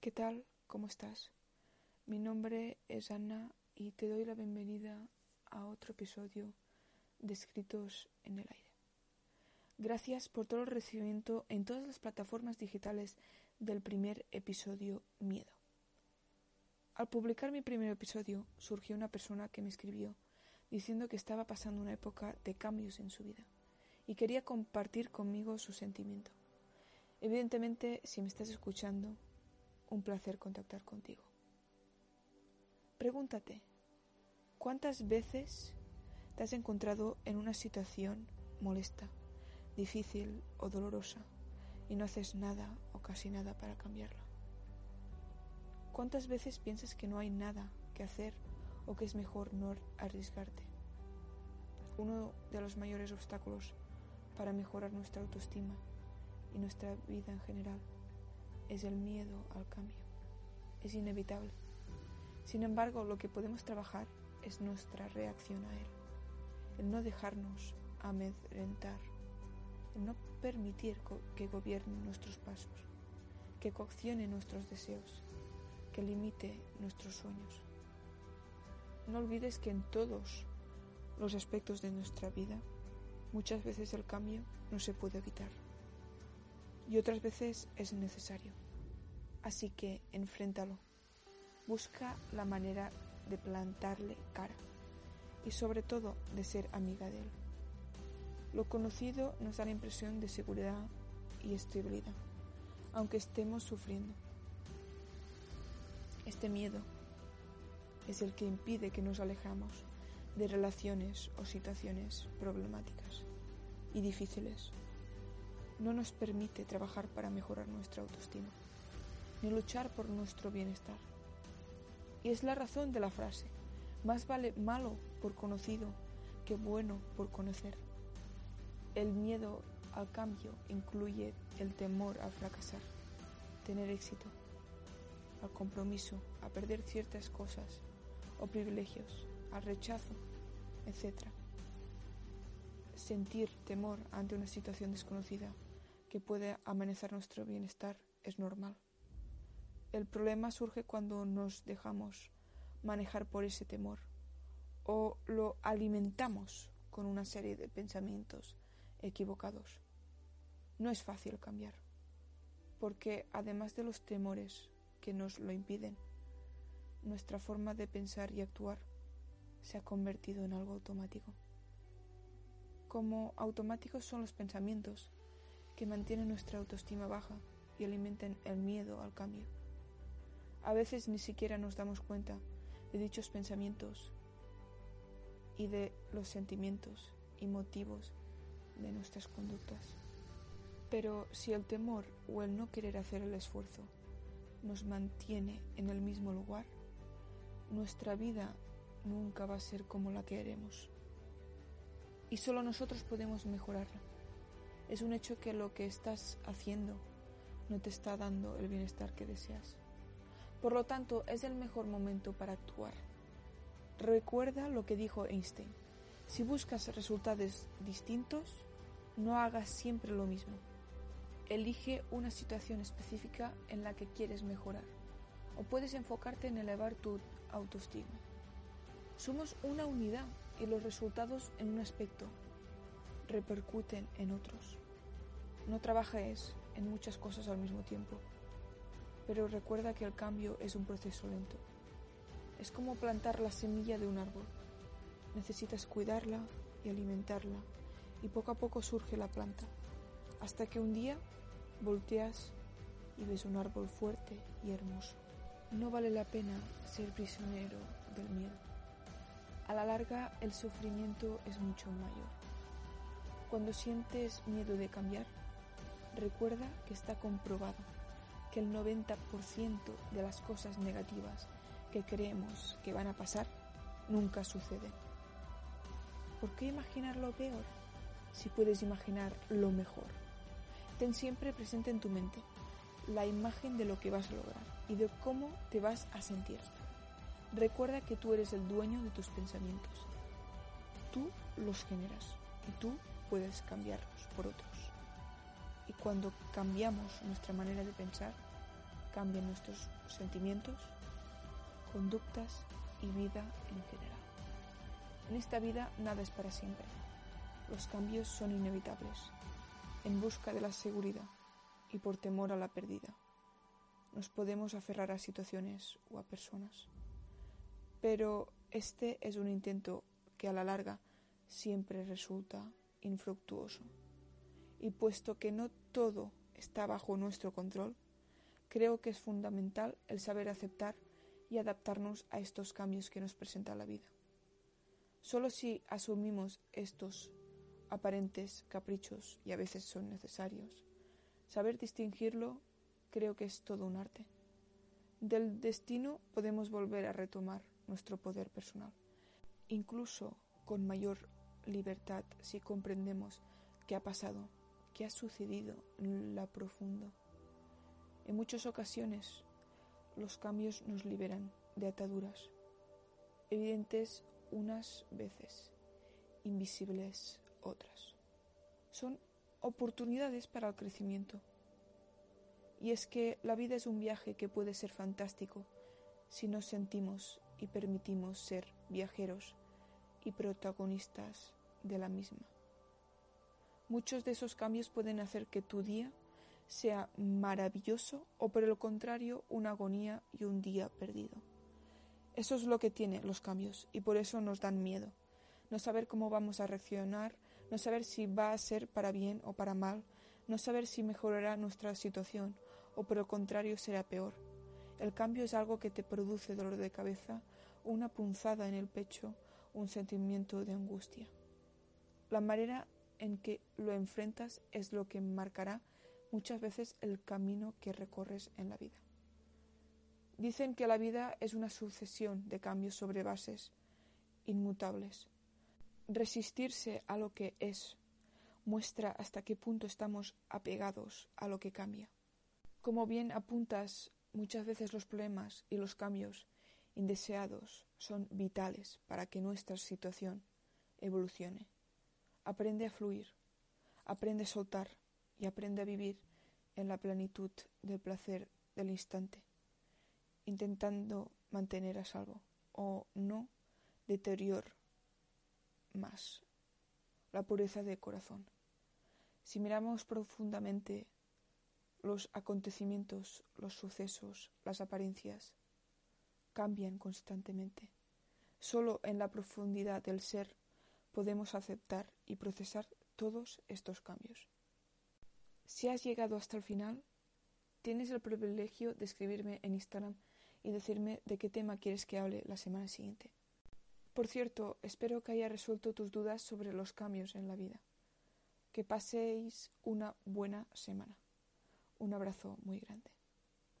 ¿Qué tal? ¿Cómo estás? Mi nombre es Ana y te doy la bienvenida a otro episodio de Escritos en el Aire. Gracias por todo el recibimiento en todas las plataformas digitales del primer episodio Miedo. Al publicar mi primer episodio surgió una persona que me escribió diciendo que estaba pasando una época de cambios en su vida y quería compartir conmigo su sentimiento. Evidentemente, si me estás escuchando, un placer contactar contigo. Pregúntate, ¿cuántas veces te has encontrado en una situación molesta, difícil o dolorosa y no haces nada o casi nada para cambiarla? ¿Cuántas veces piensas que no hay nada que hacer o que es mejor no arriesgarte? Uno de los mayores obstáculos para mejorar nuestra autoestima y nuestra vida en general es el miedo al cambio. Es inevitable. Sin embargo, lo que podemos trabajar es nuestra reacción a él. El no dejarnos amedrentar. El no permitir que gobierne nuestros pasos. Que coaccione nuestros deseos. Que limite nuestros sueños. No olvides que en todos los aspectos de nuestra vida, muchas veces el cambio no se puede evitar y otras veces es necesario. Así que enfréntalo. Busca la manera de plantarle cara y sobre todo de ser amiga de él. Lo conocido nos da la impresión de seguridad y estabilidad, aunque estemos sufriendo. Este miedo es el que impide que nos alejamos de relaciones o situaciones problemáticas y difíciles no nos permite trabajar para mejorar nuestra autoestima, ni luchar por nuestro bienestar. Y es la razón de la frase, más vale malo por conocido que bueno por conocer. El miedo al cambio incluye el temor a fracasar, tener éxito, al compromiso, a perder ciertas cosas o privilegios, al rechazo, etc. Sentir temor ante una situación desconocida que puede amenazar nuestro bienestar es normal. El problema surge cuando nos dejamos manejar por ese temor o lo alimentamos con una serie de pensamientos equivocados. No es fácil cambiar, porque además de los temores que nos lo impiden, nuestra forma de pensar y actuar se ha convertido en algo automático. Como automáticos son los pensamientos, que mantienen nuestra autoestima baja y alimentan el miedo al cambio. A veces ni siquiera nos damos cuenta de dichos pensamientos y de los sentimientos y motivos de nuestras conductas. Pero si el temor o el no querer hacer el esfuerzo nos mantiene en el mismo lugar, nuestra vida nunca va a ser como la queremos. Y solo nosotros podemos mejorarla. Es un hecho que lo que estás haciendo no te está dando el bienestar que deseas. Por lo tanto, es el mejor momento para actuar. Recuerda lo que dijo Einstein. Si buscas resultados distintos, no hagas siempre lo mismo. Elige una situación específica en la que quieres mejorar o puedes enfocarte en elevar tu autoestima. Somos una unidad y los resultados en un aspecto repercuten en otros. No trabajes en muchas cosas al mismo tiempo, pero recuerda que el cambio es un proceso lento. Es como plantar la semilla de un árbol. Necesitas cuidarla y alimentarla y poco a poco surge la planta, hasta que un día volteas y ves un árbol fuerte y hermoso. No vale la pena ser prisionero del miedo. A la larga el sufrimiento es mucho mayor. Cuando sientes miedo de cambiar, recuerda que está comprobado que el 90% de las cosas negativas que creemos que van a pasar nunca suceden. ¿Por qué imaginar lo peor si puedes imaginar lo mejor? Ten siempre presente en tu mente la imagen de lo que vas a lograr y de cómo te vas a sentir. Recuerda que tú eres el dueño de tus pensamientos. Tú los generas y tú puedes cambiarlos por otros. Y cuando cambiamos nuestra manera de pensar, cambian nuestros sentimientos, conductas y vida en general. En esta vida nada es para siempre. Los cambios son inevitables, en busca de la seguridad y por temor a la pérdida. Nos podemos aferrar a situaciones o a personas. Pero este es un intento que a la larga siempre resulta infructuoso. Y puesto que no todo está bajo nuestro control, creo que es fundamental el saber aceptar y adaptarnos a estos cambios que nos presenta la vida. Solo si asumimos estos aparentes caprichos, y a veces son necesarios, saber distinguirlo creo que es todo un arte. Del destino podemos volver a retomar nuestro poder personal, incluso con mayor libertad si comprendemos qué ha pasado, qué ha sucedido en la profundo. En muchas ocasiones los cambios nos liberan de ataduras, evidentes unas veces, invisibles otras. Son oportunidades para el crecimiento. Y es que la vida es un viaje que puede ser fantástico si nos sentimos y permitimos ser viajeros y protagonistas de la misma. Muchos de esos cambios pueden hacer que tu día sea maravilloso o por el contrario una agonía y un día perdido. Eso es lo que tienen los cambios y por eso nos dan miedo. No saber cómo vamos a reaccionar, no saber si va a ser para bien o para mal, no saber si mejorará nuestra situación o por el contrario será peor. El cambio es algo que te produce dolor de cabeza, una punzada en el pecho, un sentimiento de angustia. La manera en que lo enfrentas es lo que marcará muchas veces el camino que recorres en la vida. Dicen que la vida es una sucesión de cambios sobre bases inmutables. Resistirse a lo que es muestra hasta qué punto estamos apegados a lo que cambia. Como bien apuntas, muchas veces los problemas y los cambios indeseados son vitales para que nuestra situación evolucione. Aprende a fluir, aprende a soltar y aprende a vivir en la plenitud del placer del instante, intentando mantener a salvo o no deterior más la pureza de corazón. Si miramos profundamente los acontecimientos, los sucesos, las apariencias, cambian constantemente. Solo en la profundidad del ser podemos aceptar y procesar todos estos cambios. Si has llegado hasta el final, tienes el privilegio de escribirme en Instagram y decirme de qué tema quieres que hable la semana siguiente. Por cierto, espero que haya resuelto tus dudas sobre los cambios en la vida. Que paséis una buena semana. Un abrazo muy grande.